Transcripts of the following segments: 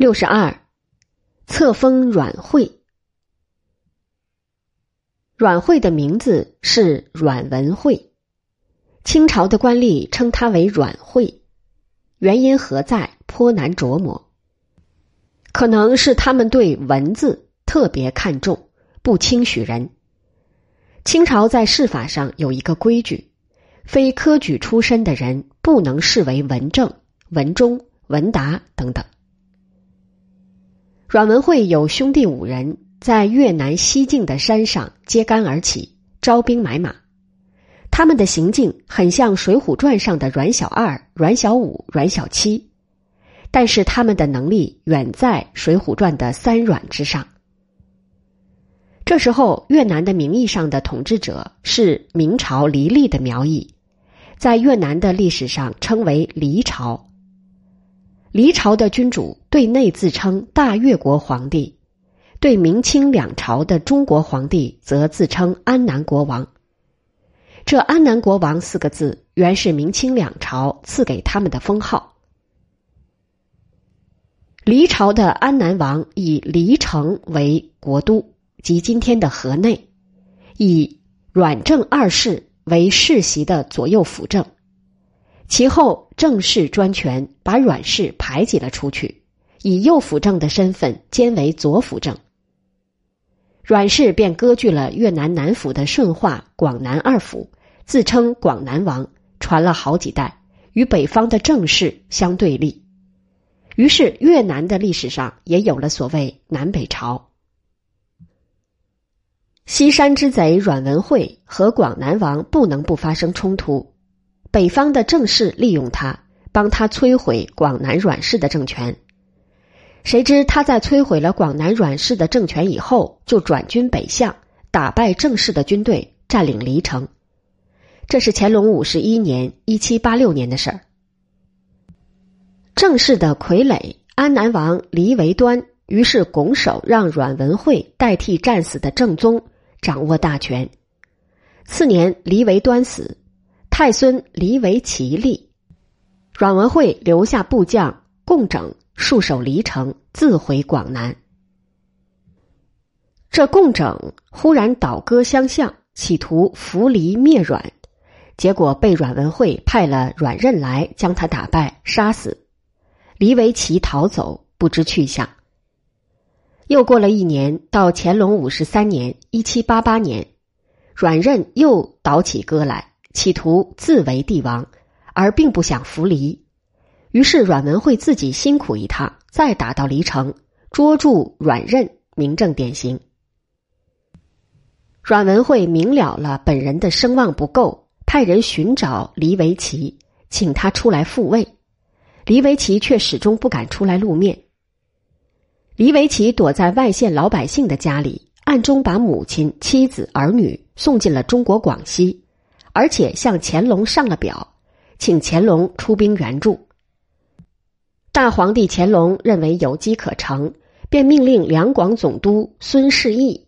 六十二，册封阮惠。阮惠的名字是阮文惠，清朝的官吏称他为阮惠，原因何在，颇难琢磨。可能是他们对文字特别看重，不轻许人。清朝在试法上有一个规矩，非科举出身的人不能视为文正、文中、文达等等。阮文慧有兄弟五人，在越南西境的山上揭竿而起，招兵买马。他们的行径很像《水浒传》上的阮小二、阮小五、阮小七，但是他们的能力远在《水浒传》的三阮之上。这时候，越南的名义上的统治者是明朝黎利的苗裔，在越南的历史上称为黎朝。黎朝的君主对内自称大越国皇帝，对明清两朝的中国皇帝则自称安南国王。这“安南国王”四个字原是明清两朝赐给他们的封号。黎朝的安南王以黎城为国都，即今天的河内，以阮正二世为世袭的左右辅政。其后，郑氏专权，把阮氏排挤了出去，以右辅政的身份兼为左辅政。阮氏便割据了越南南府的顺化、广南二府，自称广南王，传了好几代，与北方的郑氏相对立。于是，越南的历史上也有了所谓南北朝。西山之贼阮文惠和广南王不能不发生冲突。北方的郑氏利用他，帮他摧毁广南阮氏的政权。谁知他在摧毁了广南阮氏的政权以后，就转军北向，打败郑氏的军队，占领黎城。这是乾隆五十一年（一七八六年）的事儿。郑氏的傀儡安南王黎维端于是拱手让阮文惠代替战死的正宗，掌握大权。次年，黎维端死。太孙黎维齐立，阮文惠留下部将共整戍守黎城，自回广南。这共整忽然倒戈相向，企图扶黎灭阮，结果被阮文惠派了阮任来将他打败杀死。黎维齐逃走，不知去向。又过了一年，到乾隆五十三年（一七八八年），阮任又倒起戈来。企图自为帝王，而并不想扶黎，于是阮文惠自己辛苦一趟，再打到黎城，捉住阮任，名正典刑。阮文惠明了了本人的声望不够，派人寻找黎维齐，请他出来复位。黎维齐却始终不敢出来露面。黎维齐躲在外县老百姓的家里，暗中把母亲、妻子、儿女送进了中国广西。而且向乾隆上了表，请乾隆出兵援助。大皇帝乾隆认为有机可乘，便命令两广总督孙世义，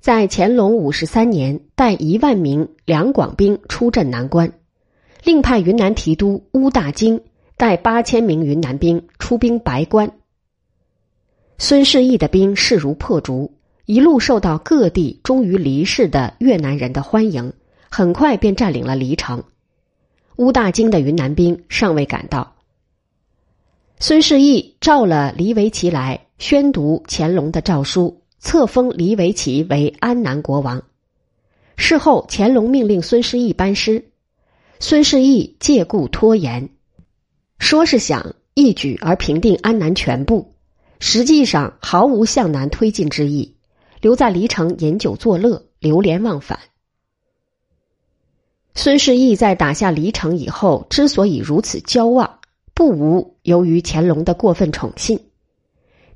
在乾隆五十三年带一万名两广兵出镇南关，另派云南提督乌大京带八千名云南兵出兵白关。孙世义的兵势如破竹，一路受到各地忠于黎氏的越南人的欢迎。很快便占领了黎城，乌大京的云南兵尚未赶到。孙世义召了黎维齐来，宣读乾隆的诏书，册封黎维齐为安南国王。事后，乾隆命令孙世义班师，孙世义借故拖延，说是想一举而平定安南全部，实际上毫无向南推进之意，留在黎城饮酒作乐，流连忘返。孙世义在打下黎城以后，之所以如此骄妄，不无由于乾隆的过分宠信。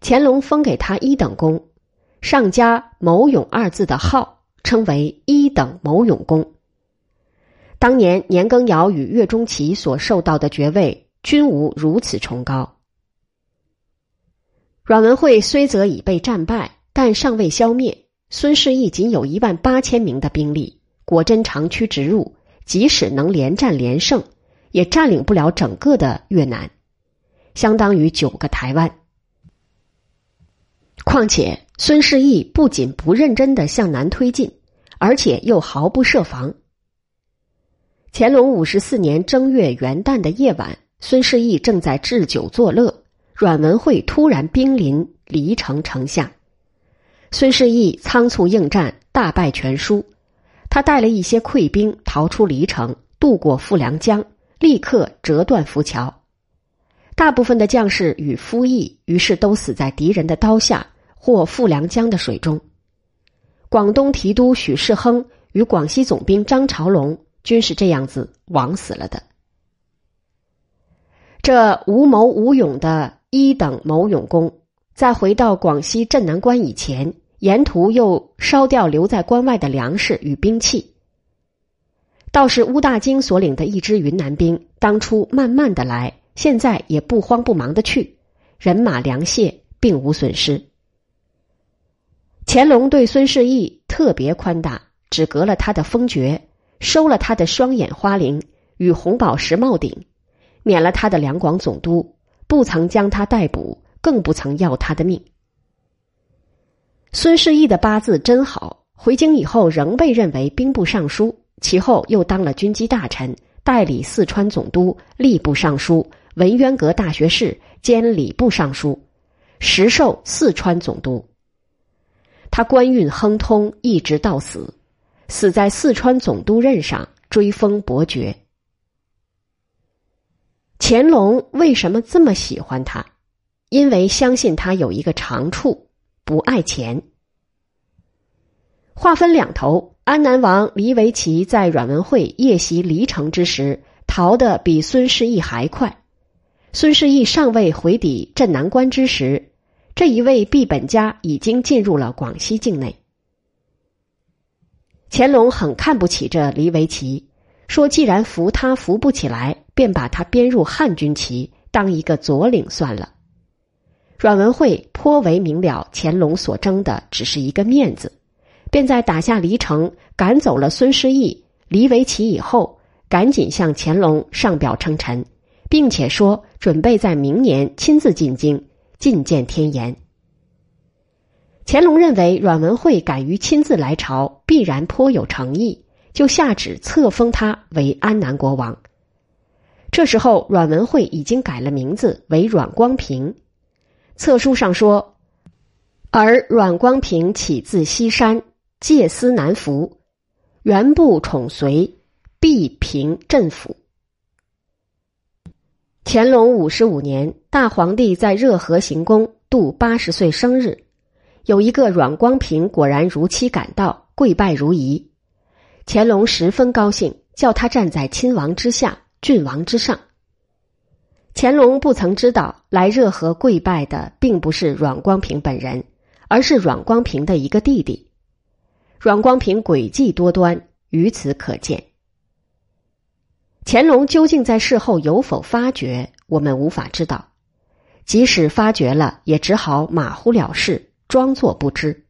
乾隆封给他一等功，上加“谋勇”二字的号，称为一等谋勇公。当年年羹尧与岳钟琪所受到的爵位，均无如此崇高。阮文惠虽则已被战败，但尚未消灭。孙世义仅有一万八千名的兵力，果真长驱直入。即使能连战连胜，也占领不了整个的越南，相当于九个台湾。况且孙世义不仅不认真的向南推进，而且又毫不设防。乾隆五十四年正月元旦的夜晚，孙世义正在置酒作乐，阮文惠突然兵临黎城城下，孙世义仓促应战，大败全输。他带了一些溃兵逃出黎城，渡过富良江，立刻折断浮桥。大部分的将士与夫役于是都死在敌人的刀下或富良江的水中。广东提督许世亨与广西总兵张朝龙均是这样子枉死了的。这无谋无勇的一等谋勇功，在回到广西镇南关以前，沿途又烧掉留在关外的粮食与兵器。倒是乌大京所领的一支云南兵，当初慢慢的来。现在也不慌不忙的去，人马粮械并无损失。乾隆对孙世义特别宽大，只革了他的封爵，收了他的双眼花翎与红宝石帽顶，免了他的两广总督，不曾将他逮捕，更不曾要他的命。孙世义的八字真好，回京以后仍被认为兵部尚书，其后又当了军机大臣，代理四川总督、吏部尚书。文渊阁大学士兼礼部尚书，时授四川总督。他官运亨通，一直到死，死在四川总督任上，追封伯爵。乾隆为什么这么喜欢他？因为相信他有一个长处，不爱钱。话分两头，安南王黎维奇在阮文惠夜袭黎城之时，逃得比孙世义还快。孙世义尚未回抵镇南关之时，这一位毕本家已经进入了广西境内。乾隆很看不起这黎维奇，说：“既然扶他扶不起来，便把他编入汉军旗，当一个左领算了。”阮文惠颇为明了，乾隆所争的只是一个面子，便在打下黎城、赶走了孙世义、黎维奇以后，赶紧向乾隆上表称臣。并且说准备在明年亲自进京觐见天颜。乾隆认为阮文惠敢于亲自来朝，必然颇有诚意，就下旨册封他为安南国王。这时候，阮文惠已经改了名字为阮光平。册书上说：“而阮光平起自西山，借司南服，原部宠随，必平镇府。”乾隆五十五年，大皇帝在热河行宫度八十岁生日，有一个阮光平果然如期赶到，跪拜如仪。乾隆十分高兴，叫他站在亲王之下，郡王之上。乾隆不曾知道，来热河跪拜的并不是阮光平本人，而是阮光平的一个弟弟。阮光平诡计多端，于此可见。乾隆究竟在事后有否发觉，我们无法知道；即使发觉了，也只好马虎了事，装作不知。